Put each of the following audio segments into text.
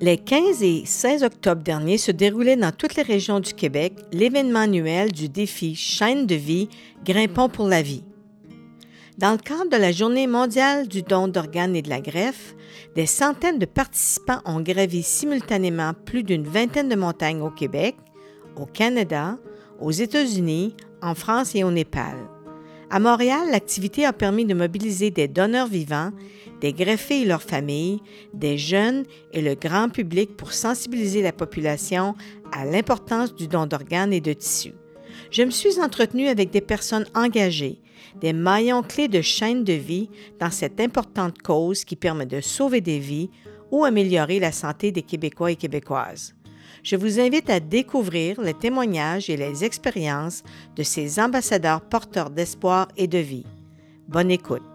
Les 15 et 16 octobre dernier se déroulait dans toutes les régions du Québec l'événement annuel du défi Chaîne de vie Grimpons pour la vie. Dans le cadre de la Journée mondiale du don d'organes et de la greffe, des centaines de participants ont gravi simultanément plus d'une vingtaine de montagnes au Québec, au Canada, aux États-Unis, en France et au Népal. À Montréal, l'activité a permis de mobiliser des donneurs vivants, des greffés et leurs familles, des jeunes et le grand public pour sensibiliser la population à l'importance du don d'organes et de tissus. Je me suis entretenue avec des personnes engagées, des maillons clés de chaîne de vie dans cette importante cause qui permet de sauver des vies ou améliorer la santé des Québécois et Québécoises. Je vous invite à découvrir les témoignages et les expériences de ces ambassadeurs porteurs d'espoir et de vie. Bonne écoute.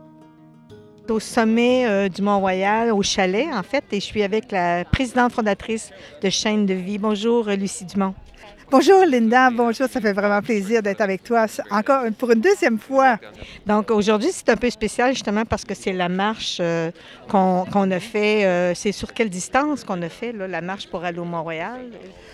Au sommet euh, du Mont-Royal, au chalet, en fait, et je suis avec la présidente fondatrice de Chaîne de vie. Bonjour, Lucie Dumont. Bonjour Linda, bonjour, ça fait vraiment plaisir d'être avec toi encore pour une deuxième fois. Donc aujourd'hui, c'est un peu spécial justement parce que c'est la marche euh, qu'on a fait. Euh, c'est sur quelle distance qu'on a fait là, la marche pour aller au Mont-Royal?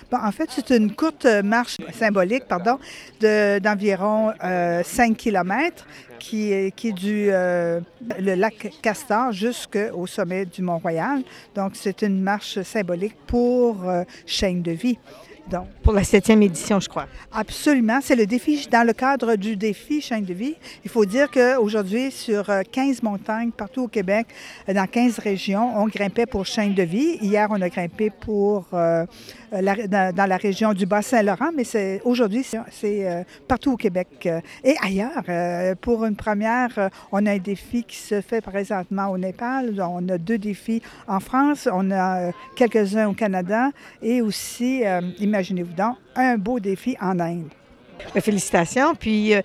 Bon, en fait, c'est une courte marche symbolique, pardon, d'environ 5 euh, km qui est, qui est du le lac Castor jusqu'au sommet du Mont-Royal. Donc, c'est une marche symbolique pour chaîne de vie. Donc, pour la septième édition, je crois. Absolument. C'est le défi, dans le cadre du défi Chaîne de vie. Il faut dire qu'aujourd'hui, sur 15 euh, montagnes partout au Québec, euh, dans 15 régions, on grimpait pour Chaîne de vie. Hier, on a grimpé pour euh, dans, la région du Bas-Saint-Laurent, mais c'est aujourd'hui, c'est partout au Québec et ailleurs. pour une première, on a un défi qui se fait présentement au Népal. On a deux défis en France. On a quelques-uns au Canada et aussi, imaginez-vous donc, un beau défi en Inde. Félicitations. Puis, euh,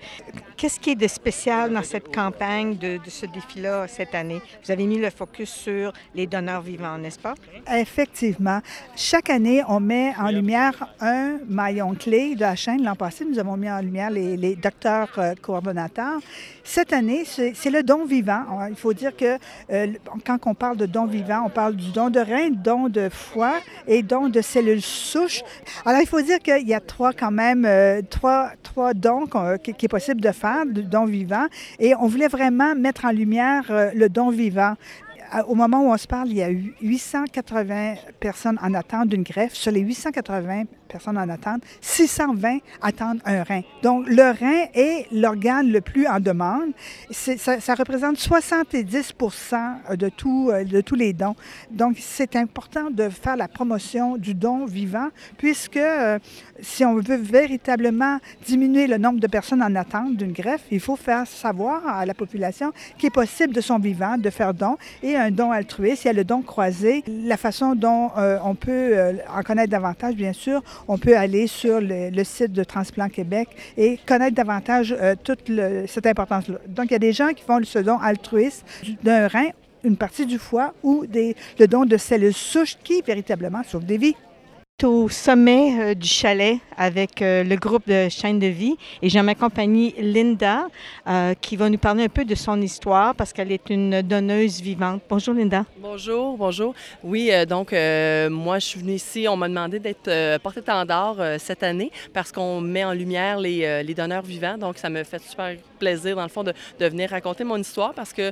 qu'est-ce qui est de spécial dans cette campagne de, ce défi-là cette année? Vous avez mis le focus sur les donneurs vivants, n'est-ce pas? Effectivement. Chaque année, on met en lumière un maillon clé de la chaîne. L'an passé, nous avons mis en lumière les, docteurs euh, coordonnateurs. Cette année, c'est le don vivant. Il faut dire que euh, quand on parle de don vivant, on parle du don de rein, don de foie et don de cellules souches. Alors, il faut dire qu'il y a trois quand même, trois trois, dons qui, est possible de faire, de dons vivants. Et on voulait vraiment mettre en lumière euh, le don vivant au moment où on se parle, il y a eu 880 personnes en attente d'une greffe. Sur les 880 personnes en attente, 620 attendent un rein. Donc, le rein est l'organe le plus en demande. Ça, représente 70 de, tout, euh, de tous les dons. Donc, c'est important de faire la promotion du don vivant, puisque euh, si on veut véritablement diminuer le nombre de personnes en attente d'une greffe, il faut faire savoir à la population qu'il est possible de son vivant de faire don et un don altruiste, il y a le don croisé. La façon dont euh, on peut en connaître davantage, bien sûr, on peut aller sur le, site de Transplant Québec et connaître davantage euh, toute cette importance-là. Donc, il y a des gens qui font ce don altruiste d'un rein, une partie du foie ou des, le don de cellules souches qui, véritablement, sauvent des vies au sommet euh, du chalet avec euh, le groupe de Chaîne de vie et j'ai ma compagnie Linda euh, qui va nous parler un peu de son histoire parce qu'elle est une donneuse vivante. Bonjour Linda. Bonjour, bonjour. Oui, donc moi je suis venue ici, on m'a demandé d'être porte-étendard cette année parce qu'on met en lumière les, les, donneurs vivants. Donc ça me fait super plaisir dans le fond de, venir raconter mon histoire parce que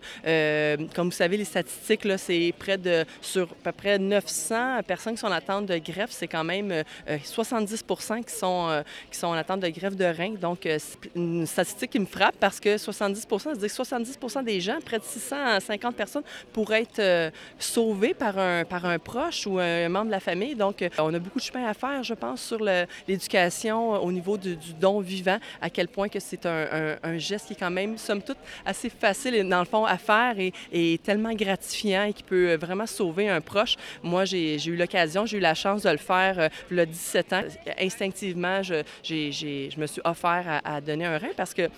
comme vous savez les statistiques c'est près de sur à peu près 900 personnes qui sont en attente de greffe, c'est quand même 70 euh, qui sont, euh, qui sont en attente de greffe de rein. Donc, euh, c'est une statistique qui me frappe parce que 70 ça veut dire que 70 des gens, près de 650 personnes, pourraient être sauvés par un, par un proche ou un membre de la famille. Donc, on a beaucoup de chemin à faire, je pense, sur l'éducation au niveau du, don vivant, à quel point que c'est un, geste qui est quand même, somme toute, assez facile, dans le fond, à faire et, et tellement gratifiant et qui peut vraiment sauver un proche. Moi, j'ai eu l'occasion, j'ai eu la chance de le faire euh, le 17 ans. Instinctivement, je, je me suis offert à, donner un rein parce que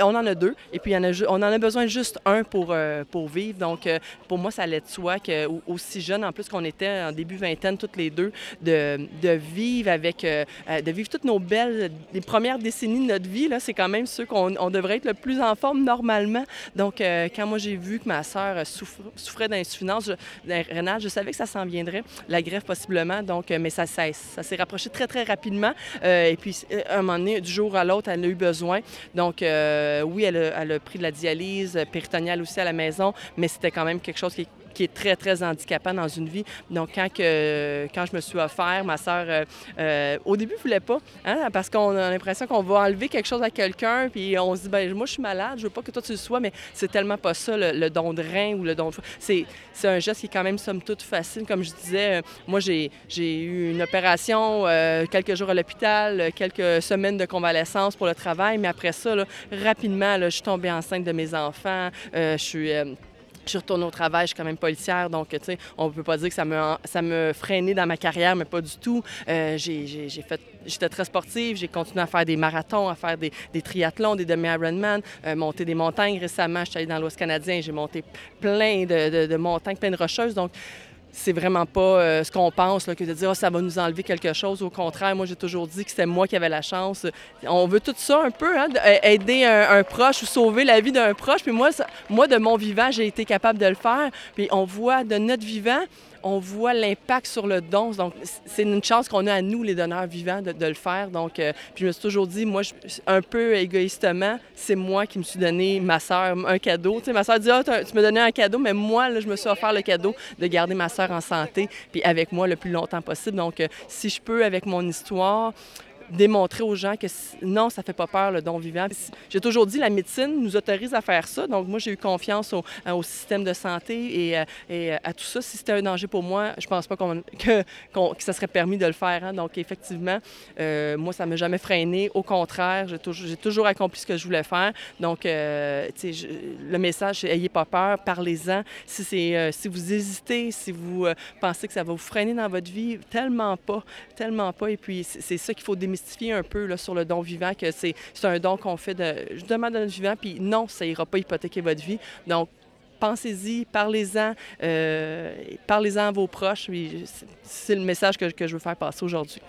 on en a deux, et puis on en a besoin juste un pour, pour vivre. Donc, pour moi, ça allait de soi que, aussi jeune, en plus qu'on était en début vingtaine, toutes les deux, de, de vivre avec, de vivre toutes nos belles, les premières décennies de notre vie, c'est quand même ceux qu'on devrait être le plus en forme normalement. Donc, quand moi j'ai vu que ma sœur souffrait d'insuffisance rénale, je savais que ça s'en viendrait, la greffe possiblement. Donc, mais ça, ça, ça s'est rapproché très, très rapidement. et puis, à un moment donné, du jour à l'autre, elle a eu besoin. Donc, oui, elle a, elle de la dialyse péritoniale aussi à la maison, mais c'était quand même quelque chose qui qui est très, très handicapant dans une vie. Donc, quand, que, quand je me suis offert, ma sœur, euh, euh, au début, ne voulait pas, hein, parce qu'on a l'impression qu'on va enlever quelque chose à quelqu'un, puis on se dit, ben moi, je suis malade, je veux pas que toi, tu le sois, mais c'est tellement pas ça, le, don de rein ou le don de. C'est, c'est un geste qui est quand même, somme toute, facile. Comme je disais, euh, moi, j'ai, j'ai eu une opération, quelques jours à l'hôpital, quelques semaines de convalescence pour le travail, mais après ça, rapidement, je suis tombée enceinte de mes enfants, je suis je retourne au travail, je suis quand même policière, donc tu sais, on peut pas dire que ça me, ça me freinait dans ma carrière, mais pas du tout. Euh, j'ai fait, j'étais très sportive, j'ai continué à faire des marathons, à faire des, des triathlons, des demi-Ironman, euh, monter des montagnes. Récemment, je suis allée dans l'Ouest canadien, j'ai monté plein de, de, de, montagnes, plein de rocheuses, donc c'est vraiment pas euh, ce qu'on pense, que de dire oh, ça va nous enlever quelque chose. Au contraire, moi, j'ai toujours dit que c'était moi qui avais la chance. On veut tout ça un peu, hein, aider un, proche ou sauver la vie d'un proche. Puis moi, moi, de mon vivant, j'ai été capable de le faire. Puis on voit de notre vivant, on voit l'impact sur le don. Donc, c'est une chance qu'on a à nous, les donneurs vivants, de, le faire. Donc, euh, puis je me suis toujours dit, moi, un peu égoïstement, c'est moi qui me suis donné, ma soeur, un cadeau. Tu sais, ma soeur dit, ah, tu me donnais un cadeau, mais moi, là, je me suis offert le cadeau de garder ma soeur en santé, puis avec moi le plus longtemps possible. Donc, euh, si je peux, avec mon histoire, démontrer aux gens que non, ça fait pas peur le don vivant. J'ai toujours dit la médecine nous autorise à faire ça. Donc moi j'ai eu confiance au, au, système de santé et, euh, et, euh, à tout ça. Si c'était un danger pour moi, je pense pas que, que, ça serait permis de le faire. Hein. Donc effectivement, euh, moi ça m'a jamais freiné. Au contraire, j'ai toujours, toujours, accompli ce que je voulais faire. Donc le message c'est ayez pas peur, parlez-en. Si si vous hésitez, si vous pensez que ça va vous freiner dans votre vie, tellement pas, tellement pas. Et puis c'est ça qu'il faut démystifier un peu sur le don vivant, que c'est un don qu'on fait de, justement de notre vivant, puis non, ça ira pas hypothéquer votre vie. Donc, pensez-y, parlez-en, euh, parlez-en à vos proches. C'est le message que, je veux faire passer aujourd'hui.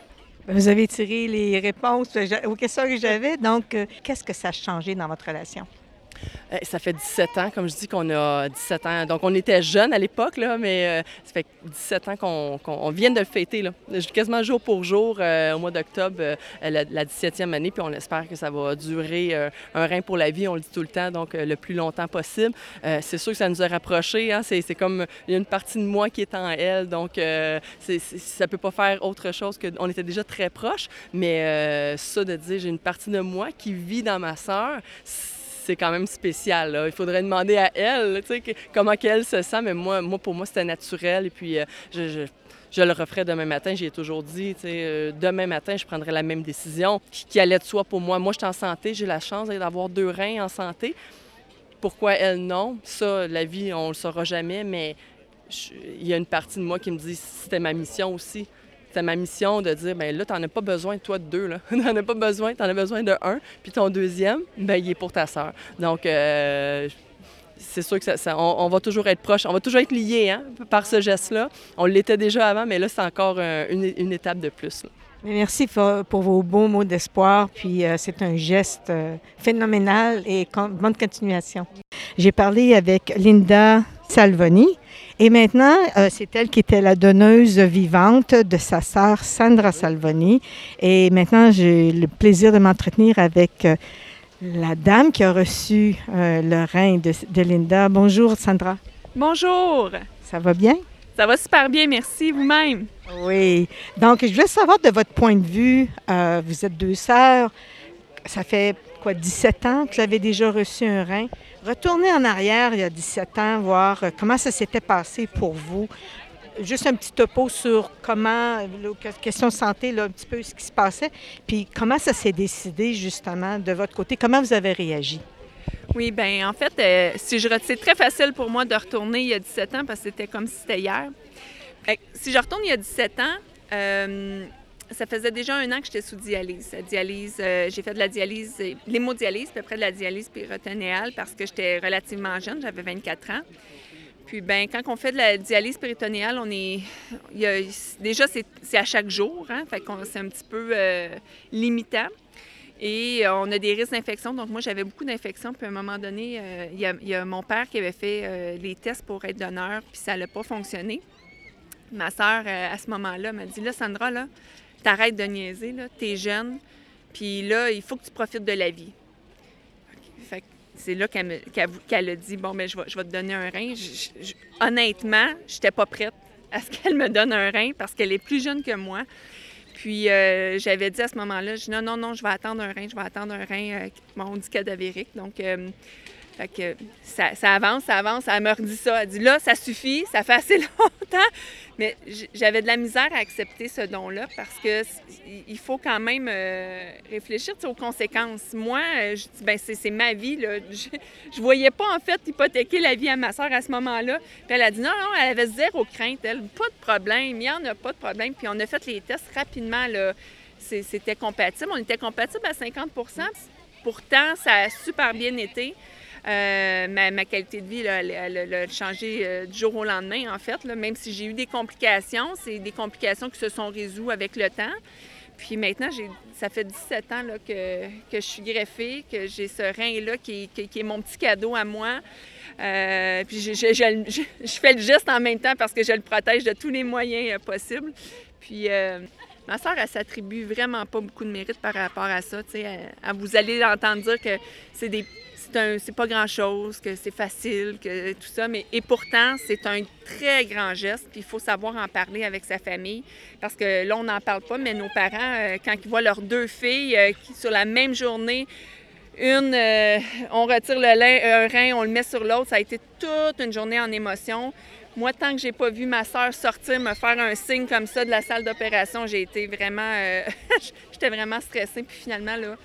Vous avez tiré les réponses aux questions que j'avais. Donc, euh, qu'est-ce que ça a changé dans votre relation? Euh, ça fait 17 ans, comme je dis, qu'on a 17 ans. Donc, on était jeunes à l'époque, mais euh, ça fait 17 ans qu'on vient de le fêter, là. quasiment jour pour jour, euh, au mois d'octobre, la, 17e année, puis on espère que ça va durer un rein pour la vie, on le dit tout le temps, donc le plus longtemps possible. c'est sûr que ça nous a rapprochés. Hein. C'est comme, il y a une partie de moi qui est en elle, donc c'est ça ne peut pas faire autre chose que... On était déjà très proches, mais ça de dire, j'ai une partie de moi qui vit dans ma sœur, c'est quand même spécial. Il faudrait demander à elle comment qu'elle se sent, mais moi, moi pour moi, c'était naturel. Et puis, euh, je, le referai demain matin. J'ai toujours dit, euh, demain matin, je prendrai la même décision qui, allait de soi pour moi. Moi, je suis en santé, j'ai la chance d'avoir deux reins en santé. Pourquoi elle, non? Ça, la vie, on le saura jamais, mais il y a une partie de moi qui me dit c'était ma mission aussi c'était ma mission de dire, ben là, tu n'en as pas besoin, toi, de deux. Tu n'en as pas besoin, tu en as besoin de un. Puis ton deuxième, ben il est pour ta sœur. Donc, euh, c'est sûr que ça, on, va toujours être proche, on va toujours être liés hein, par ce geste-là. On l'était déjà avant, mais là, c'est encore une, étape de plus. Merci pour, vos beaux mots d'espoir, puis euh, c'est un geste euh, phénoménal et bonne continuation. J'ai parlé avec Linda Salvoni, et maintenant, euh, c'est elle qui était la donneuse vivante de sa sœur Sandra Salvoni. Et maintenant, j'ai le plaisir de m'entretenir avec euh, la dame qui a reçu euh, le rein de, Linda. Bonjour, Sandra. Bonjour. Ça va bien? Ça va super bien, merci vous-même. Oui. Donc, je voulais savoir de votre point de vue, vous êtes deux sœurs, ça fait quoi, 17 ans que vous avez déjà reçu un rein? Retournez en arrière il y a 17 ans, voir euh, comment ça s'était passé pour vous. Juste un petit topo sur comment, question de santé, là, un petit peu ce qui se passait, puis comment ça s'est décidé justement de votre côté, comment vous avez réagi? Oui, bien en fait, euh, si je c'est très facile pour moi de retourner il y a 17 ans parce que c'était comme si c'était hier. si je retourne il y a 17 ans, euh, ça faisait déjà un an que j'étais sous dialyse. dialyse euh, j'ai fait de la dialyse, l'hémodialyse, à peu près de la dialyse péritonéale parce que j'étais relativement jeune, j'avais 24 ans. Puis, ben, quand on fait de la dialyse péritonéale, on est. déjà, c'est à chaque jour, hein, fait qu'on c'est un petit peu euh, limitant. Et on a des risques d'infection. Donc, moi, j'avais beaucoup d'infections. Puis, à un moment donné, euh, il y, a mon père qui avait fait les tests pour être donneur, puis ça n'a pas fonctionné. Ma sœur, à ce moment-là, m'a dit Là, Sandra, là, t'arrêtes de niaiser, là, t'es jeune, puis là, il faut que tu profites de la vie. Fait c'est là qu'elle, a dit Bon, mais ben, je vais, te donner un rein. honnêtement, je n'étais pas prête à ce qu'elle me donne un rein parce qu'elle est plus jeune que moi. Puis euh, j'avais dit à ce moment-là, je non, non, non, je vais attendre un rein, je vais attendre un rein, euh, on dit cadavérique. Donc, euh, fait que ça, avance, ça avance. Elle me redit ça. Elle dit là, ça suffit, ça fait assez longtemps. Mais j'avais de la misère à accepter ce don-là parce que il faut quand même euh, réfléchir aux conséquences. Moi, euh, je dis, ben c'est ma vie. Là. Je, je voyais pas en fait hypothéquer la vie à ma soeur à ce moment-là. Puis elle a dit non, non, elle avait zéro crainte, elle, pas de problème, il n'y en a pas de problème. Puis on a fait les tests rapidement. Là. C'était compatible. On était compatible à 50% Pourtant, ça a super bien été. Euh, ma, qualité de vie, elle, a changé euh, du jour au lendemain, en fait. Même si j'ai eu des complications, c'est des complications qui se sont résolues avec le temps. Puis maintenant, ça fait 17 ans que, je suis greffée, que j'ai ce rein-là qui, est mon petit cadeau à moi. Euh, puis je, fais le geste en même temps parce que je le protège de tous les moyens possibles. Puis ma soeur, elle s'attribue vraiment pas beaucoup de mérite par rapport à ça. vous allez entendre dire que c'est des c'est pas grand-chose, que c'est facile, que tout ça, mais et pourtant, c'est un très grand geste, puis il faut savoir en parler avec sa famille, parce que là, on n'en parle pas, mais nos parents, euh, quand ils voient leurs deux filles euh, qui, sur la même journée, une, euh, on retire le un rein, on le met sur l'autre, ça a été toute une journée en émotion. Moi, tant que j'ai pas vu ma soeur sortir, me faire un signe comme ça de la salle d'opération, j'ai été vraiment, j'étais vraiment stressée. Puis finalement, là,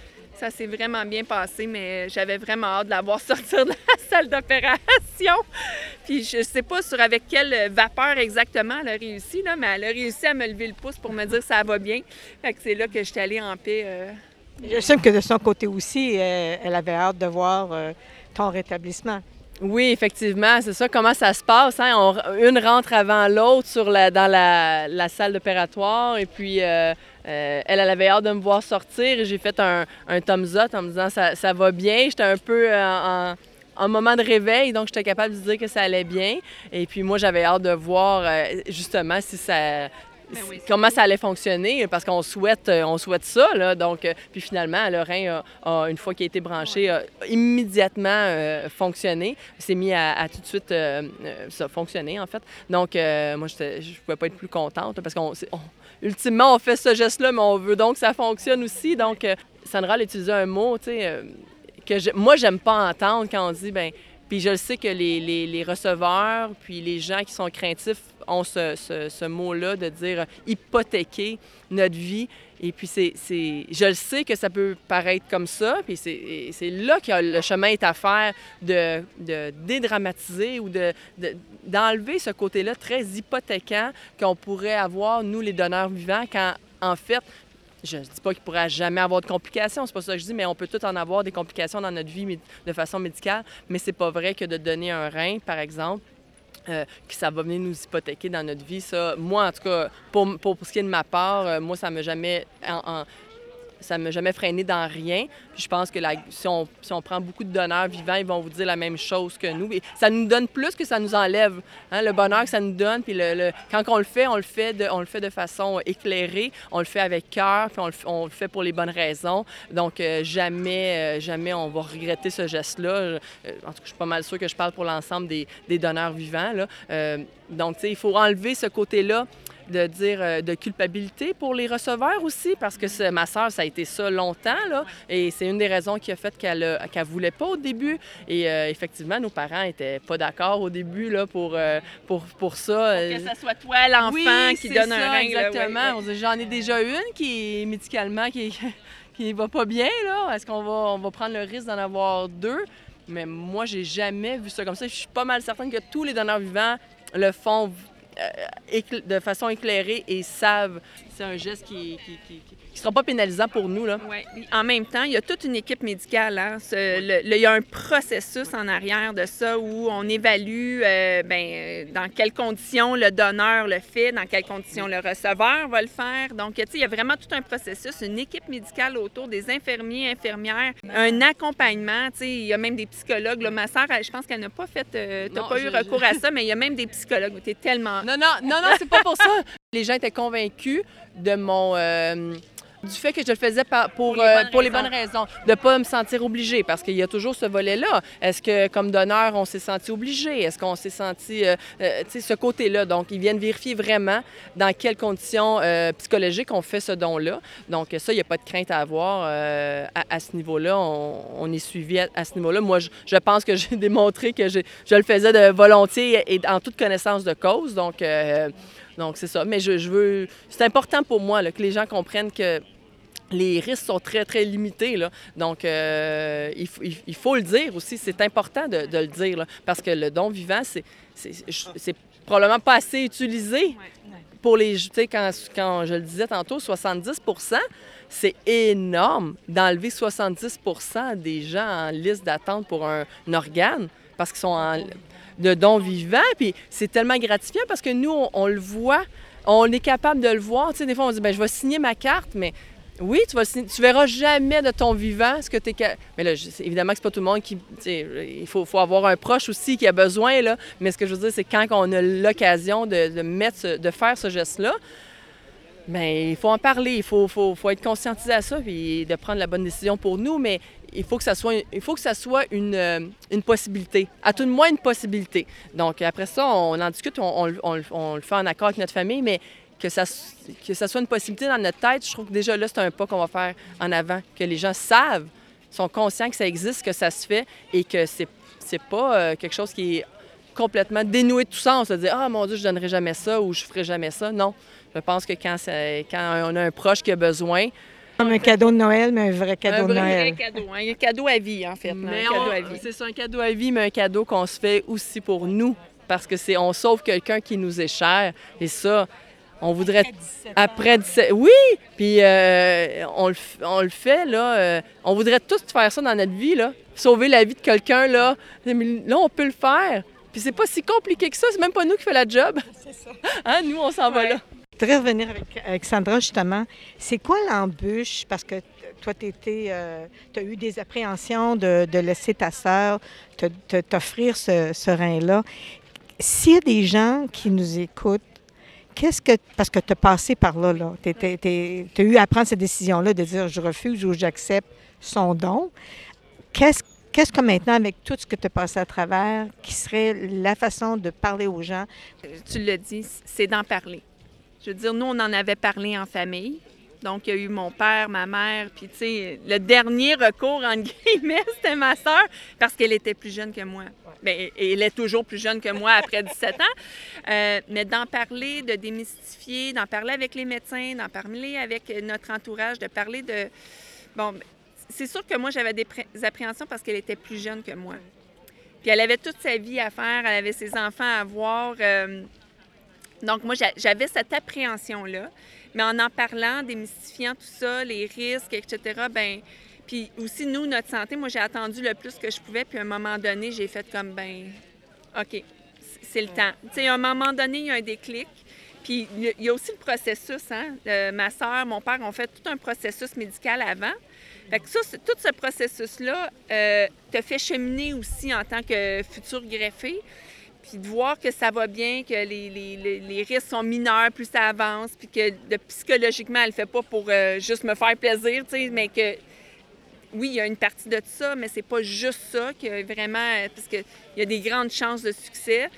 ça s'est vraiment bien passé, mais j'avais vraiment hâte de la voir sortir de la salle d'opération. Puis je sais pas sur avec quelle vapeur exactement elle a réussi, là, mais elle a réussi à me lever le pouce pour me dire ça va bien. Fait que c'est là que je suis allée en paix. Euh. Je sais que de son côté aussi, euh, elle avait hâte de voir euh, ton rétablissement. Oui, effectivement, c'est ça. Comment ça se passe? Hein? une rentre avant l'autre sur la, dans la, salle d'opératoire et puis euh, euh, elle, elle avait hâte de me voir sortir et j'ai fait un, un thumbs up en me disant ça, ça va bien. J'étais un peu euh, en, moment de réveil, donc j'étais capable de dire que ça allait bien. Et puis moi, j'avais hâte de voir justement si ça, ben comment ça allait fonctionner, parce qu'on souhaite, euh, on souhaite ça. Là, donc, euh, puis finalement, le rein, a, une fois qu'il a été branché, a immédiatement euh, fonctionné. C'est mis à, tout de suite ça fonctionner, en fait. Donc, moi, je ne pouvais pas être plus contente parce qu'on ultimement, on fait ce geste-là, mais on veut donc que ça fonctionne aussi. Donc, Sandra a utilisé un mot, tu sais, que je, moi, j'aime pas entendre quand on dit, ben puis je le sais que les, receveurs, puis les gens qui sont craintifs ont ce, ce, mot-là de dire hypothéquer notre vie. Et puis, c'est, je le sais que ça peut paraître comme ça, puis c'est, là que le chemin est à faire de, de dédramatiser ou de, d'enlever ce côté-là très hypothéquant qu'on pourrait avoir, nous, les donneurs vivants, quand, en fait, je ne dis pas qu'il pourra jamais avoir de complications, c'est pas ça que je dis, mais on peut tout en avoir des complications dans notre vie de façon médicale, mais c'est pas vrai que de donner un rein, par exemple, euh, que ça va venir nous hypothéquer dans notre vie. Ça, moi, en tout cas, pour, pour, ce qui est de ma part, euh, moi, ça ne m'a jamais en, ça ne m'a jamais freiné dans rien. je pense que si, on, si, on, prend beaucoup de donneurs vivants, ils vont vous dire la même chose que nous. Et ça nous donne plus que ça nous enlève. Hein, le bonheur que ça nous donne, puis le, quand on le fait, on le fait, de, on le fait de façon éclairée, on le fait avec cœur, puis on le, fait pour les bonnes raisons. Donc, euh, jamais, euh, jamais on va regretter ce geste-là. Euh, en tout cas, je suis pas mal sûre que je parle pour l'ensemble des, des, donneurs vivants. Là. donc, il faut enlever ce côté-là de dire euh, de culpabilité pour les receveurs aussi, parce que ma soeur, ça a été ça longtemps, là, et c'est une des raisons qui a fait qu'elle ne voulait pas au début. Et euh, effectivement, nos parents n'étaient pas d'accord au début là, pour, euh, pour, pour ça. Pour que ça soit toi l'enfant qui donne un rein. Exactement. J'en ai déjà une qui est médicalement qui, qui va pas bien. là. Est-ce qu'on va, on va prendre le risque d'en avoir deux? Mais moi, j'ai jamais vu ça comme ça. Je suis pas mal certaine que tous les donneurs vivants le font euh, de façon éclairée et savent. C'est un geste qui, qui, qui, qui sera pas pénalisant pour nous. Là. Ouais. En même temps, il y a toute une équipe médicale. Hein. il y a un processus en arrière de ça où on évalue euh, ben, euh, dans quelles conditions le donneur le fait, dans quelles conditions le receveur va le faire. Donc, il y a vraiment tout un processus, une équipe médicale autour des infirmiers, infirmières, un accompagnement. Il y a même des psychologues. Là, ma soeur, je pense qu'elle n'a pas fait, euh, tu pas eu recours à ça, mais il y a même des psychologues. Tu es tellement... Non, non, non, non, c'est pas pour ça. Les gens étaient convaincus de mon du fait que je le faisais pour, pour, les, bonnes raisons, de ne pas me sentir obligée, parce qu'il y a toujours ce volet-là. Est-ce que, comme donneur, on s'est senti obligé? Est-ce qu'on s'est senti, euh, euh, tu sais, ce côté-là? Donc, ils viennent vérifier vraiment dans quelles conditions euh, psychologiques on fait ce don-là. Donc, ça, il n'y a pas de crainte à avoir à, ce niveau-là. On, est suivi à, ce niveau-là. Moi, je, pense que j'ai démontré que je, je, le faisais de volonté et en toute connaissance de cause. Donc, donc, c'est ça. Mais je, veux. C'est important pour moi que les gens comprennent que les risques sont très, très limités. Là. Donc, euh, il, faut le dire aussi. C'est important de, le dire, parce que le don vivant, c'est, c'est, probablement pas assez utilisé pour les... Tu sais, quand, quand je le disais tantôt, 70% c'est énorme d'enlever 70% des gens en liste d'attente pour un, organe parce qu'ils sont en, de dons vivants. Puis c'est tellement gratifiant parce que nous, on, le voit, on est capable de le voir. Tu sais, des fois, on dit, ben je vais signer ma carte, mais oui, tu verras jamais de ton vivant ce que tu es. Mais là, évidemment que c'est pas tout le monde qui. Il faut, avoir un proche aussi qui a besoin, là. Mais ce que je veux dire, c'est quand on a l'occasion de, de faire ce geste-là, Bien, il faut en parler, il faut, être conscientisé à ça et de prendre la bonne décision pour nous, mais il faut que ça soit, il faut que ça soit une, euh, possibilité, à tout le moins une possibilité. Donc, après ça, on en discute, on, on, on, le fait en accord avec notre famille, mais que ça, que ça soit une possibilité dans notre tête, je trouve que déjà là, c'est un pas qu'on va faire en avant, que les gens savent, sont conscients que ça existe, que ça se fait et que c'est, c'est pas euh, quelque chose qui est complètement dénoué de tout sens, de dire Ah mon Dieu, je donnerai jamais ça ou je ferai jamais ça. Non. Je pense que quand, quand on a un proche qui a besoin, comme un cadeau de Noël, mais un vrai cadeau de Noël. Un cadeau, hein. un cadeau à vie, en fait. C'est ça, un cadeau à vie, mais un cadeau qu'on se fait aussi pour nous, parce que c'est on sauve quelqu'un qui nous est cher. Et ça, on voudrait après 17 oui! Puis euh, on, le, on, le, fait là euh, on voudrait tous faire ça dans notre vie là. Sauver la vie de quelqu'un là. Là on peut le faire. Puis c'est pas si compliqué que ça. C'est même pas nous qui fait la job. C'est ça. Hein? nous on s'en va là. Je voudrais revenir avec Sandra justement. C'est quoi l'embûche? Parce que toi, tu euh, as eu des appréhensions de, laisser ta sœur t'offrir ce, ce rein-là. S'il y a des gens qui nous écoutent Qu'est-ce que. Parce que tu as passé par là, là. Tu as eu à prendre cette décision-là de dire je refuse ou j'accepte son don. Qu'est-ce Qu'est-ce que maintenant, avec tout ce que tu as passé à travers, qui serait la façon de parler aux gens? Tu l'as dit, c'est d'en parler. Je veux dire, nous, on en avait parlé en famille. Donc, il y a eu mon père, ma mère, puis tu sais, le dernier recours, en guillemets, c'était ma soeur, parce qu'elle était plus jeune que moi. Bien, elle est toujours plus jeune que moi après 17 ans. Euh, mais d'en parler, de démystifier, d'en parler avec les médecins, d'en parler avec notre entourage, de parler de... Bon, c'est sûr que moi, j'avais des appréhensions parce qu'elle était plus jeune que moi. Puis elle avait toute sa vie à faire, elle avait ses enfants à voir. Euh, donc, moi, j'avais cette appréhension-là. Mais en en parlant, démystifiant tout ça, les risques, etc., ben puis aussi, nous, notre santé, moi, j'ai attendu le plus que je pouvais, puis à un moment donné, j'ai fait comme, ben OK, c'est le temps. Tu sais, à un moment donné, il y a un déclic. Puis il y a aussi le processus, hein? ma soeur, mon père ont fait tout un processus médical avant. Fait que ça, tout ce processus-là euh, te fait cheminer aussi en tant que futur greffé puis de voir que ça va bien, que les, les, les, risques sont mineurs plus ça avance, puis que de, psychologiquement, elle ne fait pas pour euh, juste me faire plaisir, tu sais, mais que oui, il y a une partie de ça, mais c'est pas juste ça que vraiment, euh, parce y a des grandes chances de succès.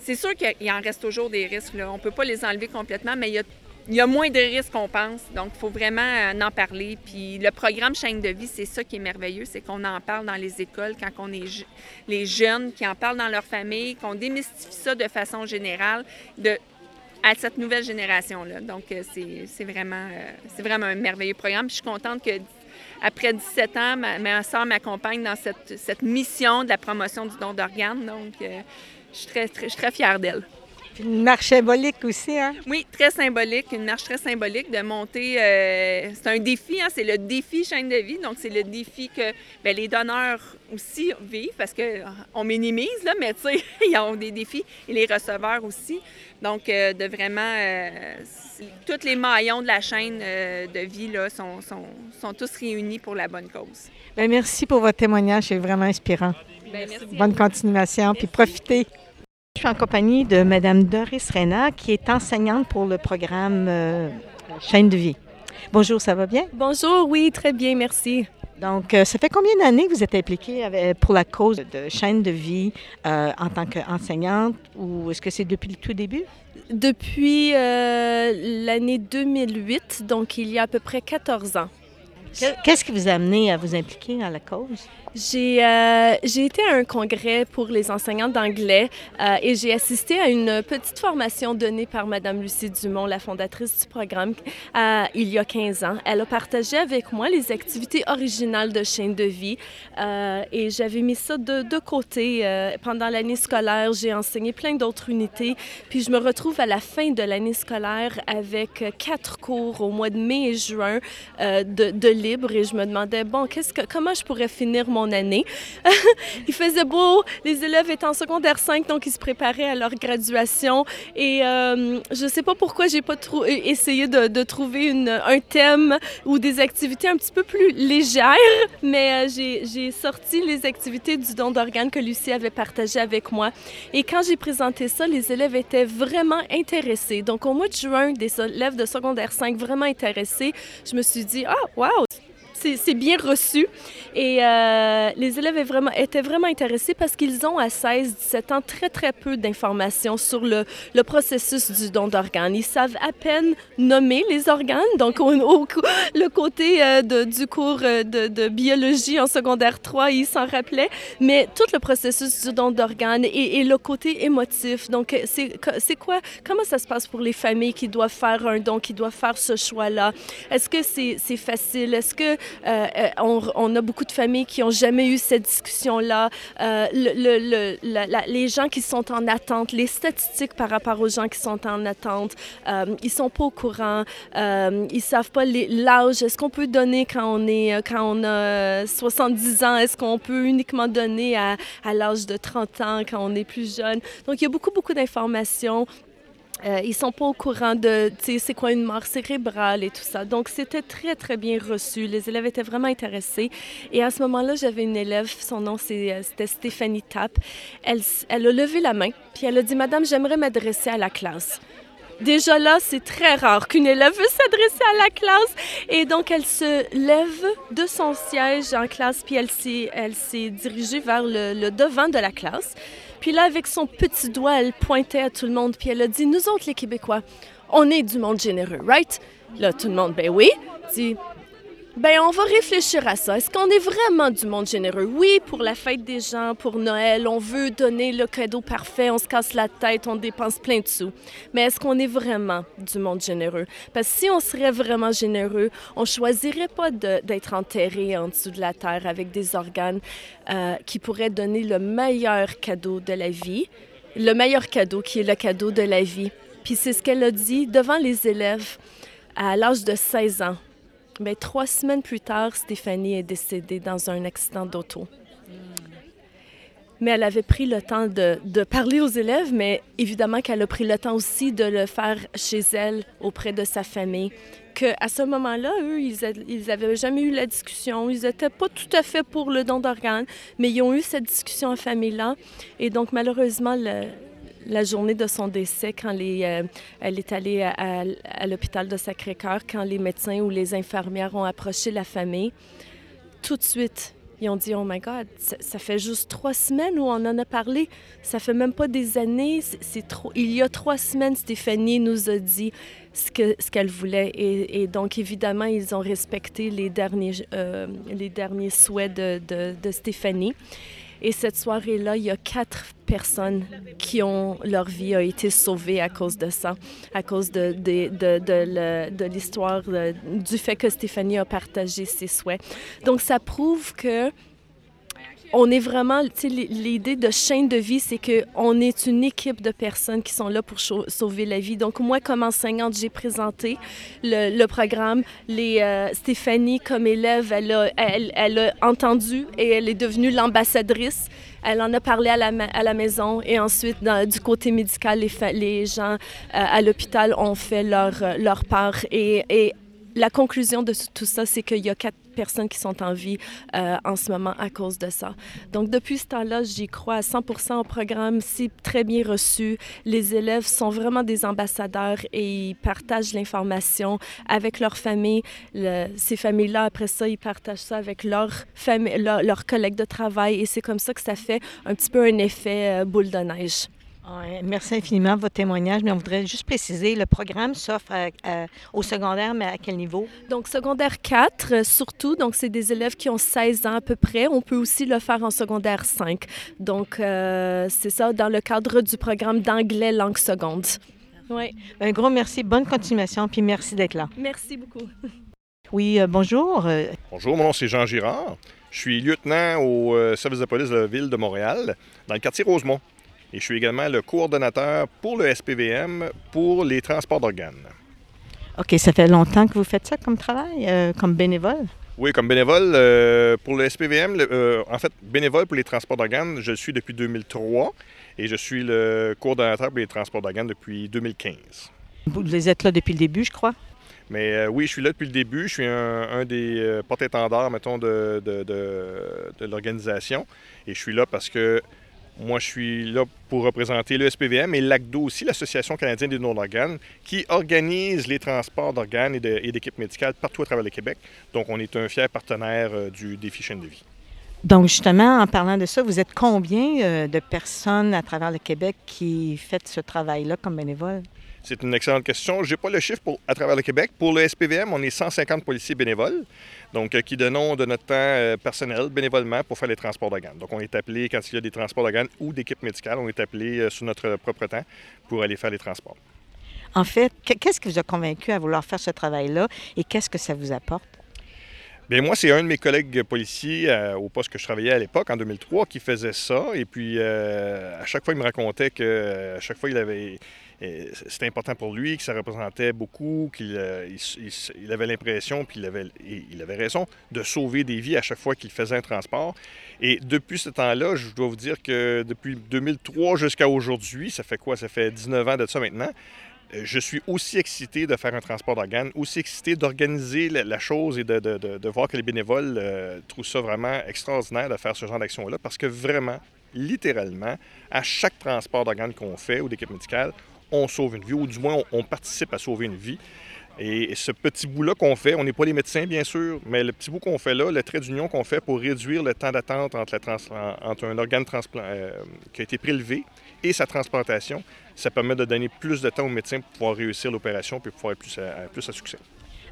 C'est sûr qu'il en reste toujours des risques, là. On peut pas les enlever complètement, mais il y a il y a moins de risques qu'on pense. Donc, il faut vraiment euh, en parler. Puis le programme Chaîne de vie, c'est ça qui est merveilleux, c'est qu'on en parle dans les écoles quand on est les jeunes, qui en parlent dans leur famille, qu'on démystifie ça de façon générale à cette nouvelle génération-là. Donc, euh, c'est vraiment, euh, c'est vraiment un merveilleux programme. je suis contente que après 17 ans, ma, ma soeur m'accompagne dans cette, mission de la promotion du don d'organes. Donc, je, je suis très fière d'elle. Une marche symbolique aussi, hein? Oui, très symbolique, une marche très symbolique de monter. euh, c'est un défi, hein, c'est le défi chaîne de vie. Donc, c'est le défi que ben, les donneurs aussi vivent parce qu'on minimise, là, mais tu sais, ils ont des défis et les receveurs aussi. Donc, euh, de vraiment. euh, tous les maillons de la chaîne de vie là, sont, sont, sont tous réunis pour la bonne cause. Bien, merci pour votre témoignage, c'est vraiment inspirant. Ben, merci. Bonne continuation, puis profitez. Je suis en compagnie de Mme Doris Reyna, qui est enseignante pour le programme euh, Chaîne de vie. Bonjour, ça va bien? Bonjour, oui, très bien, merci. Donc, euh, ça fait combien d'années que vous êtes impliquée avec- pour la cause de Chaîne de vie euh, en tant qu'enseignante ou est-ce que c'est depuis le tout début? Depuis euh, l'année 2008, donc il y a à peu près 14 ans. Que- Qu'est-ce qui vous a amené à vous impliquer dans la cause? J'ai euh, été à un congrès pour les enseignants d'anglais euh, et j'ai assisté à une petite formation donnée par Madame Lucie Dumont, la fondatrice du programme, euh, il y a 15 ans. Elle a partagé avec moi les activités originales de chaîne de vie euh, et j'avais mis ça de, de côté. pendant l'année scolaire, j'ai enseigné plein d'autres unités, puis je me retrouve à la fin de l'année scolaire avec quatre cours au mois de mai et juin de, de libre et je me demandais, bon, que, comment je pourrais finir mon année? Il faisait beau, les élèves étaient en secondaire 5, donc ils se préparaient à leur graduation et euh, je ne sais pas pourquoi j'ai pas essayé de, trouver un thème ou des activités un petit peu plus légères, mais euh, j'ai, j'ai sorti les activités du don d'organes que Lucie avait partagé avec moi. Et quand j'ai présenté ça, les élèves étaient vraiment intéressés. Donc au mois de juin, des élèves de secondaire 5 vraiment intéressés, je me suis dit, ah, wow, c'est bien reçu. Et euh, les élèves étaient vraiment intéressés parce qu'ils ont à 16-17 ans très, très peu d'informations sur le, processus du don d'organes. Ils savent à peine nommer les organes. Donc, au, au le côté euh, du cours euh, de, biologie en secondaire 3, ils s'en rappelaient. Mais tout le processus du don d'organes et, le côté émotif. Donc, c'est quoi, comment ça se passe pour les familles qui doivent faire un don, qui doivent faire ce choix-là? Est-ce que c'est c'est facile? Est-ce que euh, euh, on, a beaucoup de familles qui n'ont jamais eu cette discussion-là? Euh, les gens qui sont en attente, les statistiques par rapport aux gens qui sont en attente, euh, ils sont pas au courant, euh, ils savent pas l'âge. Est-ce qu'on peut donner quand on est quand on a 70 ans? Est-ce qu'on peut uniquement donner à l'âge de 30 ans quand on est plus jeune? Donc il y a beaucoup beaucoup d'informations. Euh, ils sont pas au courant de, tu sais, c'est quoi une mort cérébrale et tout ça. Donc, c'était très, très bien reçu. Les élèves étaient vraiment intéressés. Et à ce moment-là, j'avais une élève, son nom, euh, c'était Stéphanie Tapp. Elle, elle a levé la main, puis elle a dit, Madame, j'aimerais m'adresser à la classe. Déjà là, c'est très rare qu'une élève veut s'adresser à la classe. Et donc, elle se lève de son siège en classe, puis elle s'est, dirigée vers le devant de la classe. Puis là, avec son petit doigt, elle pointait à tout le monde, puis elle a dit, nous autres, les Québécois, on est du monde généreux, right? Là, tout le monde, ben oui. Dit, ben on va réfléchir à ça. Est-ce qu'on est vraiment du monde généreux? Oui, pour la fête des gens, pour Noël, on veut donner le cadeau parfait, on se casse la tête, on dépense plein de sous. Mais est-ce qu'on est vraiment du monde généreux? Parce que si on serait vraiment généreux, on choisirait pas d'être enterré en dessous de la terre avec des organes euh, qui pourraient donner le meilleur cadeau de la vie, le meilleur cadeau qui est le cadeau de la vie. Puis c'est ce qu'elle a dit devant les élèves à l'âge de 16 ans. Bien, trois semaines plus tard, Stéphanie est décédée dans un accident d'auto. Mais elle avait pris le temps de, parler aux élèves, mais évidemment qu'elle a pris le temps aussi de le faire chez elle, auprès de sa famille. Que à ce moment-là, eux, ils, a- ils avaient jamais eu la discussion. Ils n'étaient pas tout à fait pour le don d'organes, mais ils ont eu cette discussion en famille-là. Et donc, malheureusement, le- la journée de son décès, quand euh, elle est allée à, l'hôpital de Sacré-Cœur, quand les médecins ou les infirmières ont approché la famille, tout de suite, ils ont dit Oh my God, ça, fait juste trois semaines où on en a parlé. Ça fait même pas des années. C'est, trop. Il y a trois semaines, Stéphanie nous a dit ce, que, ce qu'elle voulait. Et, donc, évidemment, ils ont respecté les derniers, euh, souhaits de, de, de Stéphanie. Et cette soirée-là, il y a quatre personnes qui ont leur vie a été sauvée à cause de ça, à cause de, l'histoire, du fait que Stéphanie a partagé ses souhaits. Donc, ça prouve que on est vraiment, l'idée de chaîne de vie, c'est qu'on est une équipe de personnes qui sont là pour sauver la vie. Donc, moi, comme enseignante, j'ai présenté le, programme. Euh, Stéphanie, comme élève, elle a entendu et elle est devenue l'ambassadrice. Elle en a parlé à la, à la maison et ensuite, du côté médical, les, les gens euh, à l'hôpital ont fait leur, leur part. Et, et la conclusion de tout ça, c'est qu'il y a quatre personnes qui sont en vie euh, en ce moment à cause de ça. Donc, depuis ce temps-là, j'y crois à 100 au programme. C'est très bien reçu. Les élèves sont vraiment des ambassadeurs et ils partagent l'information avec leur famille. ces familles-là, après ça, ils partagent ça avec leurs leur, collègues de travail et c'est comme ça que ça fait un petit peu un effet euh, boule de neige merci infiniment de votre témoignage, mais on voudrait juste préciser, le programme s'offre au secondaire, mais à quel niveau? Donc, secondaire 4, euh, surtout. Donc, c'est des élèves qui ont 16 ans à peu près. On peut aussi le faire en secondaire 5. Donc, euh, c'est ça, dans le cadre du programme d'anglais langue seconde. Oui. Un gros merci, bonne continuation, puis merci d'être là. Merci beaucoup. Oui, euh, bonjour. Bonjour, mon nom c'est Jean Girard. Je suis lieutenant au service de police de la ville de Montréal, dans le quartier Rosemont et je suis également le coordonnateur pour le SPVM pour les transports d'organes. OK, ça fait longtemps que vous faites ça comme travail, euh, comme bénévole? Oui, comme bénévole euh, pour le SPVM. Euh, en fait, bénévole pour les transports d'organes, je le suis depuis 2003 et je suis le coordonnateur pour les transports d'organes depuis 2015. Vous êtes là depuis le début, je crois? Mais oui, je suis là depuis le début. Je suis un, des porte-étendards, mettons, de, de, de l'organisation. Et je suis là parce que moi, je suis là pour représenter le SPVM et l'ACDO aussi, l'Association canadienne des donneurs d'organes, qui organise les transports d'organes et d'équipes médicales partout à travers le Québec. Donc, on est un fier partenaire euh, du défi chaîne de vie. Donc, justement, en parlant de ça, vous êtes combien euh, de personnes à travers le Québec qui font ce travail-là comme bénévoles? C'est une excellente question. Je n'ai pas le chiffre pour, à travers le Québec. Pour le SPVM, on est 150 policiers bénévoles, donc euh, qui donnons de notre temps euh, personnel bénévolement pour faire les transports d'organes. Donc, on est appelé, quand il y a des transports d'organes ou d'équipes médicales, on est appelé euh, sur notre propre temps pour aller faire les transports. En fait, qu'est-ce qui vous a convaincu à vouloir faire ce travail-là et qu'est-ce que ça vous apporte? Bien, moi, c'est un de mes collègues policiers au poste que je travaillais à l'époque, en 2003, qui faisait ça. Et puis, à chaque fois, il me racontait que à chaque fois, il avait, c'était important pour lui, que ça représentait beaucoup, qu'il euh, il, avait l'impression, puis il avait, il avait raison, de sauver des vies à chaque fois qu'il faisait un transport. Et depuis ce temps-là, je dois vous dire que depuis 2003 jusqu'à aujourd'hui, ça fait quoi? Ça fait 19 ans de ça maintenant. Euh, je suis aussi excité de faire un transport d'organes, aussi excité d'organiser la, chose et de, de, de, voir que les bénévoles euh, trouvent ça vraiment extraordinaire de faire ce genre d'action-là parce que vraiment, littéralement, à chaque transport d'organes qu'on fait ou d'équipe médicale, on sauve une vie, ou du moins on, participe à sauver une vie. Et ce petit bout-là qu'on fait, on n'est pas les médecins, bien sûr, mais le petit bout qu'on fait là, le trait d'union qu'on fait pour réduire le temps d'attente entre, un organe euh, qui a été prélevé et sa transplantation, ça permet de donner plus de temps aux médecins pour pouvoir réussir l'opération et pouvoir être plus plus à succès.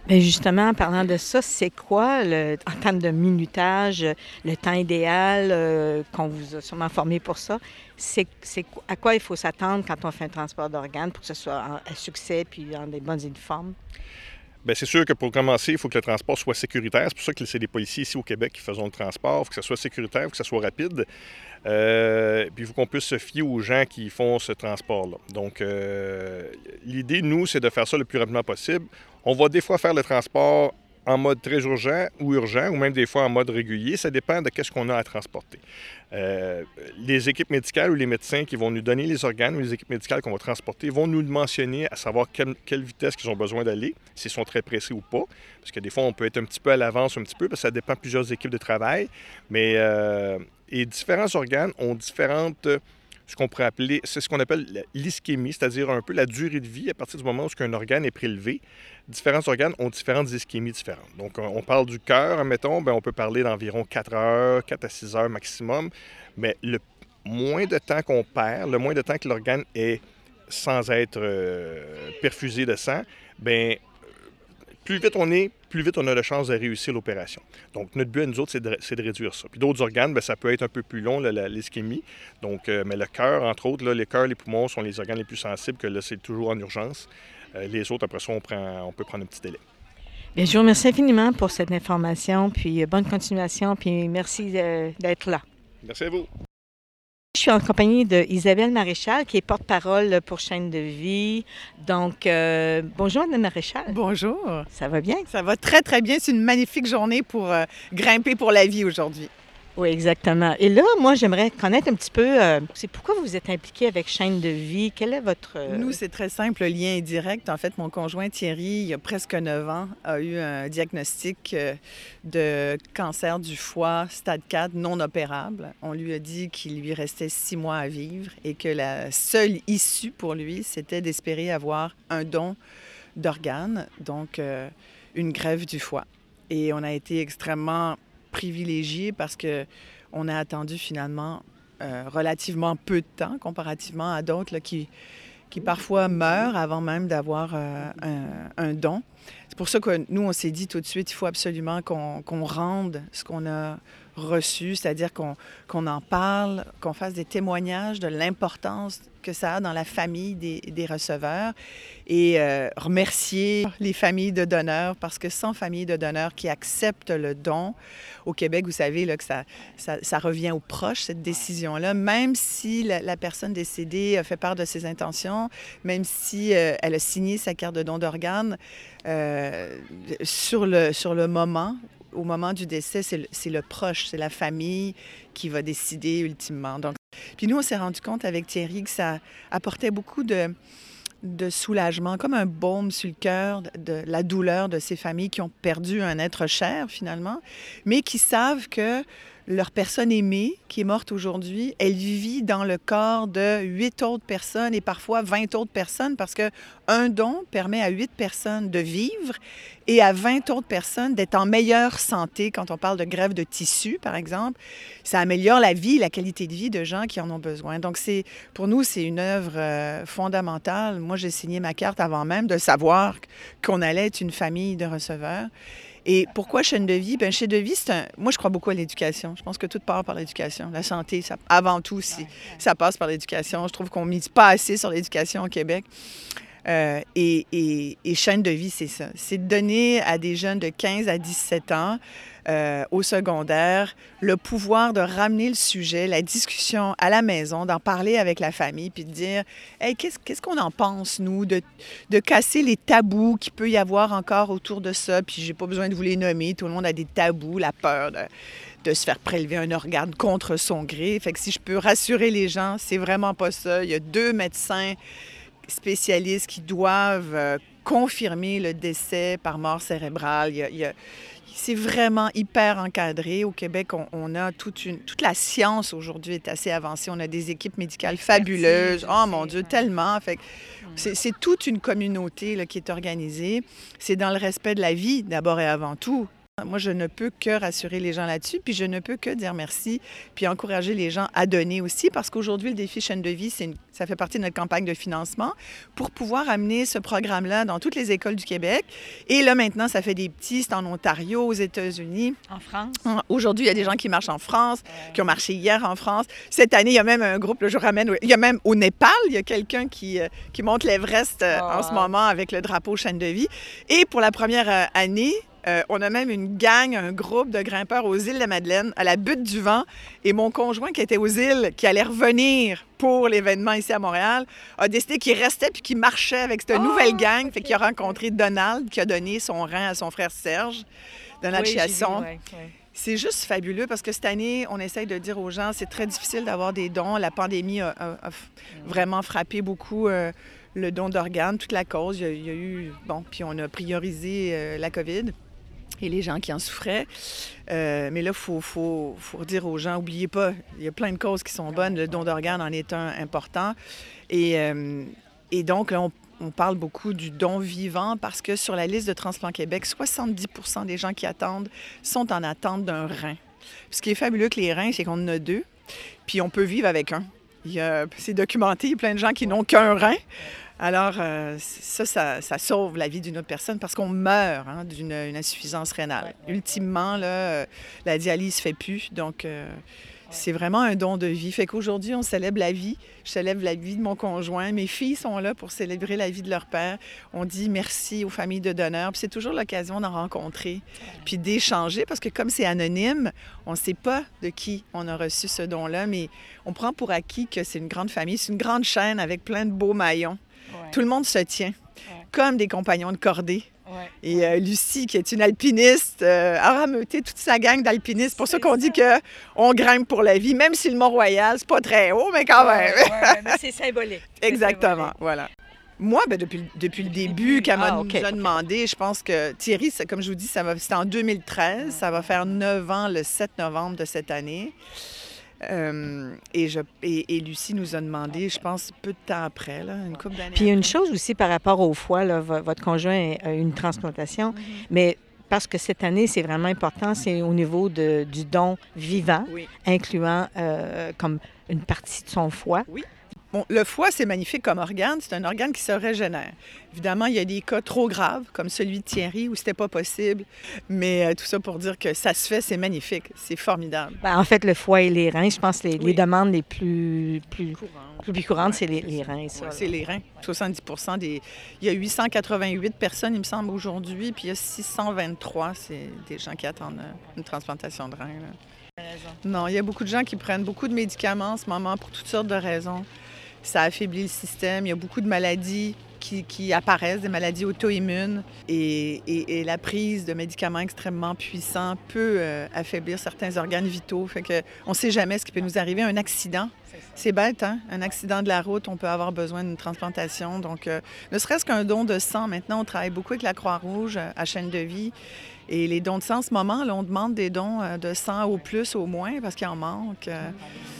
Bien justement, en parlant de ça, c'est quoi, en termes de minutage, le temps idéal euh, qu'on vous a sûrement formé pour ça? C'est, à quoi il faut s'attendre quand on fait un transport d'organes pour que ce soit un succès puis en des bonnes uniformes? Bien, c'est sûr que pour commencer, il faut que le transport soit sécuritaire. C'est pour ça que c'est des policiers ici au Québec qui faisons le transport. Il faut que ça soit sécuritaire, il faut que ça soit rapide. Euh, puis il faut qu'on puisse se fier aux gens qui font ce transport-là. Donc, euh, l'idée, nous, c'est de faire ça le plus rapidement possible. On va des fois faire le transport en mode très urgent ou urgent, ou même des fois en mode régulier. Ça dépend de qu'est-ce qu'on a à transporter. Euh, les équipes médicales ou les médecins qui vont nous donner les organes ou les équipes médicales qu'on va transporter vont nous mentionner à savoir quelle, vitesse ils ont besoin d'aller, s'ils sont très pressés ou pas. Parce que des fois, on peut être un petit peu à l'avance, un petit peu, parce que ça dépend de plusieurs équipes de travail. Mais euh, différents organes ont différentes ce qu'on pourrait appeler, c'est ce qu'on appelle l'ischémie, c'est-à-dire un peu la durée de vie à partir du moment où un organe est prélevé. Différents organes ont différentes ischémies différentes. Donc, on parle du cœur, admettons, bien, on peut parler d'environ 4 heures, 4 à 6 heures maximum, mais le moins de temps qu'on perd, le moins de temps que l'organe est sans être euh, perfusé de sang, bien, plus vite on est, plus vite on a la chance de réussir l'opération. Donc, notre but à nous autres, c'est de, réduire ça. Puis d'autres organes, bien, ça peut être un peu plus long, l'ischémie. Donc, euh, mais le cœur, entre autres, là, les cœurs, les poumons sont les organes les plus sensibles, que là, c'est toujours en urgence. Euh, les autres, après ça, on, prend, on peut prendre un petit délai. Bien, je vous remercie infiniment pour cette information, puis euh, bonne continuation, puis merci d'être là. Merci à vous. Je suis en compagnie d'Isabelle Maréchal, qui est porte-parole pour Chaîne de vie. Donc, euh, bonjour, Mme Maréchal. Bonjour. Ça va bien? Ça va très, très bien. C'est une magnifique journée pour euh, grimper pour la vie aujourd'hui. Oui, exactement. Et là, moi, j'aimerais connaître un petit peu, euh, c'est pourquoi vous êtes impliqué avec Chaîne de vie? Quel est votre... euh, Nous, c'est très simple, le lien est direct. En fait, mon conjoint Thierry, il y a presque 9 ans, a eu un diagnostic euh, de cancer du foie stade 4 non opérable. On lui a dit qu'il lui restait six mois à vivre et que la seule issue pour lui, c'était d'espérer avoir un don d'organes, donc une grève du foie. Et on a été extrêmement privilégiés parce que on a attendu finalement euh, relativement peu de temps comparativement à d'autres qui, qui parfois meurent avant même d'avoir euh, un, don. C'est pour ça que nous, on s'est dit tout de suite, il faut absolument qu'on rende ce qu'on a reçu, c'est-à-dire qu'on qu'on en parle, qu'on fasse des témoignages de l'importance que ça a dans la famille des, des receveurs. Et euh, remercier les familles de donneurs parce que sans famille de donneurs qui acceptent le don, au Québec, vous savez là, que ça, ça, ça revient aux proches, cette décision-là, même si la, la personne décédée a fait part de ses intentions, même si euh, elle a signé sa carte de don d'organes, euh, sur, le, sur le moment, au moment du décès, c'est le, le proche, c'est la famille qui va décider ultimement. Donc, puis nous, on s'est rendu compte avec Thierry que ça apportait beaucoup de, de soulagement, comme un baume sur le cœur de la douleur de ces familles qui ont perdu un être cher finalement, mais qui savent que leur personne aimée, qui est morte aujourd'hui, elle vit dans le corps de huit autres personnes et parfois 20 autres personnes parce que un don permet à huit personnes de vivre et à 20 autres personnes d'être en meilleure santé quand on parle de grève de tissu, par exemple. Ça améliore la vie, la qualité de vie de gens qui en ont besoin. Donc, c'est pour nous, c'est une œuvre euh, fondamentale. Moi, j'ai signé ma carte avant même de savoir qu'on allait être une famille de receveurs. Et pourquoi chaîne de vie? Bien, chaîne de vie, c'est un... Moi, je crois beaucoup à l'éducation. Je pense que tout part par l'éducation. La santé, ça... avant tout, ça passe par l'éducation. Je trouve qu'on ne mise pas assez sur l'éducation au Québec. Euh, et, et, et, chaîne de vie, c'est ça. C'est de donner à des jeunes de 15 à 17 ans euh, au secondaire le pouvoir de ramener le sujet, la discussion à la maison, d'en parler avec la famille, puis de dire hey, qu'est-ce qu'on en pense, nous, de, de casser les tabous qu'il peut y avoir encore autour de ça. Puis j'ai pas besoin de vous les nommer. Tout le monde a des tabous, la peur de de se faire prélever un organe contre son gré. Fait que si je peux rassurer les gens, c'est vraiment pas ça. Il y a deux médecins spécialistes qui doivent euh, confirmer le décès par mort cérébrale. Il y a, c'est vraiment hyper encadré. Au Québec, on, on, a toute, une, toute la science aujourd'hui est assez avancée. On a des équipes médicales fabuleuses. Oh mon Dieu, tellement. Fait c'est toute une communauté là, qui est organisée. C'est dans le respect de la vie, d'abord et avant tout. Moi, je ne peux que rassurer les gens là-dessus, puis je ne peux que dire merci, puis encourager les gens à donner aussi, parce qu'aujourd'hui, le défi chaîne de vie, une, ça fait partie de notre campagne de financement pour pouvoir amener ce programme-là dans toutes les écoles du Québec. Et là, maintenant, ça fait des petits, c'est en Ontario, aux États-Unis. En France? Aujourd'hui, il y a des gens qui marchent en France, qui ont marché hier en France. Cette année, il y a même un groupe, là, je ramène, il y a même au Népal, il y a quelqu'un qui, euh, qui monte l'Everest euh, oh. en ce moment avec le drapeau chaîne de vie. Et pour la première euh, année, euh, on a même une gang, un groupe de grimpeurs aux îles de la Madeleine, à la butte du vent. Et mon conjoint qui était aux îles, qui allait revenir pour l'événement ici à Montréal, a décidé qu'il restait puis qu'il marchait avec cette oh, nouvelle gang. Okay. Fait qu'il a rencontré Donald, qui a donné son rein à son frère Serge, Donald oui, Chiasson. Ouais, ouais. C'est juste fabuleux parce que cette année, on essaye de dire aux gens, c'est très difficile d'avoir des dons. La pandémie a, a, a vraiment frappé beaucoup euh, le don d'organes, toute la cause. Il y, a, il y, a, eu, bon, puis on a priorisé euh, la COVID et les gens qui en souffraient. Euh, mais là, il faut, faut, faut, dire aux gens, n'oubliez pas, il y a plein de causes qui sont bonnes. Le don d'organes en est un important. Et, euh, et donc, là, on, parle beaucoup du don vivant parce que sur la liste de Transplant Québec, 70% des gens qui attendent sont en attente d'un rein. Ce qui est fabuleux avec les reins, c'est qu'on en a deux, puis on peut vivre avec un. C'est documenté, il y a plein de gens qui n'ont qu'un rein. Alors, euh, ça, ça, ça, sauve la vie d'une autre personne parce qu'on meurt hein, d'une insuffisance rénale. Ultimement, là, la dialyse ne fait plus. Donc, euh, C'est vraiment un don de vie. Fait qu'aujourd'hui, on célèbre la vie. Je célèbre la vie de mon conjoint. Mes filles sont là pour célébrer la vie de leur père. On dit merci aux familles de donneurs. Puis c'est toujours l'occasion d'en rencontrer, puis d'échanger, parce que comme c'est anonyme, on ne sait pas de qui on a reçu ce don-là, mais on prend pour acquis que c'est une grande famille. C'est une grande chaîne avec plein de beaux maillons. Tout le monde se tient, comme des compagnons de cordée. Et euh, Lucie, qui est une alpiniste, euh, a rameuté toute sa gang d'alpinistes. C'est pour ça qu'on dit que on grimpe pour la vie, même si le Mont-Royal, c'est pas très haut, mais quand même. c'est symbolique. Exactement, voilà. Moi, ben, depuis, depuis le début, quand Ah, nous a demandé, je pense que Thierry, comme je vous dis, c'était en 2013. Ça va faire 9 ans le 7 novembre de cette année. Euh, et, je, et, et Lucie nous a demandé, je pense, peu de temps après, là, une couple d'années. Puis une après. chose aussi par rapport au foie, là, vo- votre conjoint a une transplantation, mais parce que cette année, c'est vraiment important, c'est au niveau de- du don vivant, Oui. incluant euh, comme une partie de son foie. Bon, le foie, c'est magnifique comme organe. C'est un organe qui se régénère. Évidemment, il y a des cas trop graves, comme celui de Thierry, où c'était pas possible. Mais euh, tout ça pour dire que ça se fait, c'est magnifique. C'est formidable. Ben, en fait, le foie et les reins, je pense que les, demandes les plus, plus, Courant. plus courantes, c'est les, les reins. Ouais, c'est les reins. 70% des... Il y a 888 personnes, il me semble, aujourd'hui, puis il y a 623, c'est des gens qui attendent euh, une transplantation de reins. là. Non, il y a beaucoup de gens qui prennent beaucoup de médicaments en ce moment pour toutes sortes de raisons. Ça affaiblit le système. Il y a beaucoup de maladies qui, apparaissent, des maladies auto-immunes. Et la prise de médicaments extrêmement puissants peut euh, affaiblir certains organes vitaux. Fait que on ne sait jamais ce qui peut nous arriver. Un accident, c'est bête, hein? Un accident de la route, on peut avoir besoin d'une transplantation. Donc, euh, ne serait-ce qu'un don de sang. Maintenant, on travaille beaucoup avec la Croix-Rouge euh, à chaîne de vie. Et les dons de sang, en ce moment, là, on demande des dons euh, de sang au plus, au moins, parce qu'il en manque. Euh,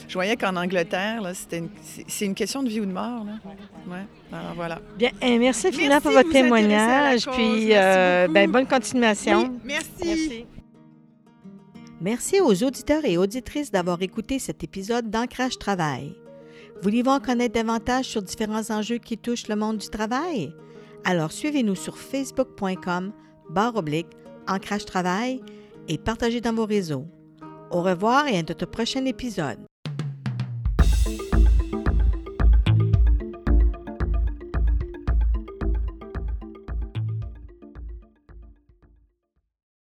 je voyais qu'en Angleterre, là, c'était une- c'est une question de vie ou de mort. Là. Ouais. Alors voilà. Bien, eh, merci infiniment Merci pour votre vous intéresser à la témoignage. Puis, Merci euh, ben, bonne continuation. Oui, merci. Merci aux auditeurs et auditrices d'avoir écouté cet épisode d'Ancrage Travail. Voulez-vous en connaître davantage sur différents enjeux qui touchent le monde du travail? Alors suivez-nous sur facebook.com barre oblique Ancrage Travail et partagez dans vos réseaux. Au revoir et à notre prochain épisode.